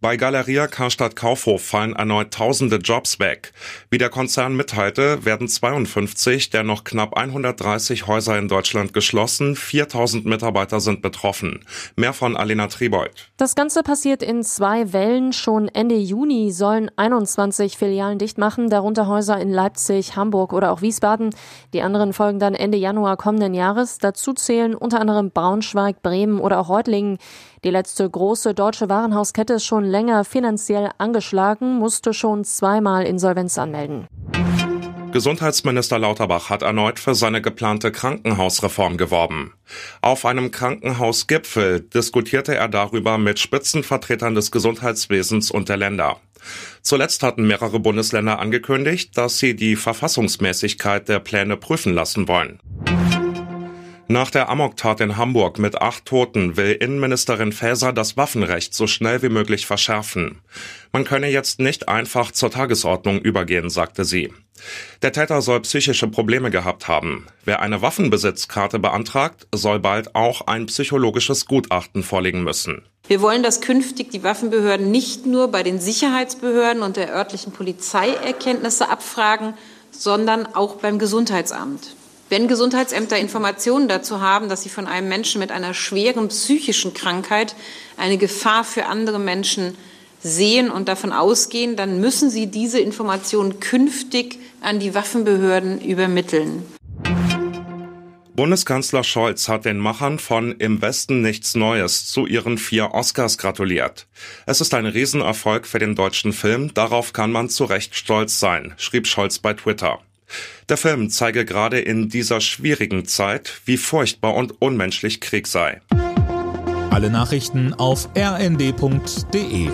Bei Galeria Karstadt Kaufhof fallen erneut tausende Jobs weg. Wie der Konzern mitteilte, werden 52 der noch knapp 130 Häuser in Deutschland geschlossen. 4000 Mitarbeiter sind betroffen. Mehr von Alena Tribold. Das Ganze passiert in zwei Wellen. Schon Ende Juni sollen 21 Filialen dicht machen, darunter Häuser in Leipzig, Hamburg oder auch Wiesbaden. Die anderen folgen dann Ende Januar kommenden Jahres. Dazu zählen unter anderem Braunschweig, Bremen oder auch Reutlingen. Die letzte große deutsche Warenhauskette ist schon länger finanziell angeschlagen, musste schon zweimal Insolvenz anmelden. Gesundheitsminister Lauterbach hat erneut für seine geplante Krankenhausreform geworben. Auf einem Krankenhausgipfel diskutierte er darüber mit Spitzenvertretern des Gesundheitswesens und der Länder. Zuletzt hatten mehrere Bundesländer angekündigt, dass sie die Verfassungsmäßigkeit der Pläne prüfen lassen wollen. Nach der Amoktat in Hamburg mit acht Toten will Innenministerin Faeser das Waffenrecht so schnell wie möglich verschärfen. Man könne jetzt nicht einfach zur Tagesordnung übergehen, sagte sie. Der Täter soll psychische Probleme gehabt haben. Wer eine Waffenbesitzkarte beantragt, soll bald auch ein psychologisches Gutachten vorlegen müssen. Wir wollen, dass künftig die Waffenbehörden nicht nur bei den Sicherheitsbehörden und der örtlichen Polizei Erkenntnisse abfragen, sondern auch beim Gesundheitsamt. Wenn Gesundheitsämter Informationen dazu haben, dass sie von einem Menschen mit einer schweren psychischen Krankheit eine Gefahr für andere Menschen sehen und davon ausgehen, dann müssen sie diese Informationen künftig an die Waffenbehörden übermitteln. Bundeskanzler Scholz hat den Machern von Im Westen nichts Neues zu ihren vier Oscars gratuliert. Es ist ein Riesenerfolg für den deutschen Film, darauf kann man zu Recht stolz sein, schrieb Scholz bei Twitter. Der Film zeige gerade in dieser schwierigen Zeit, wie furchtbar und unmenschlich Krieg sei. Alle Nachrichten auf rnd.de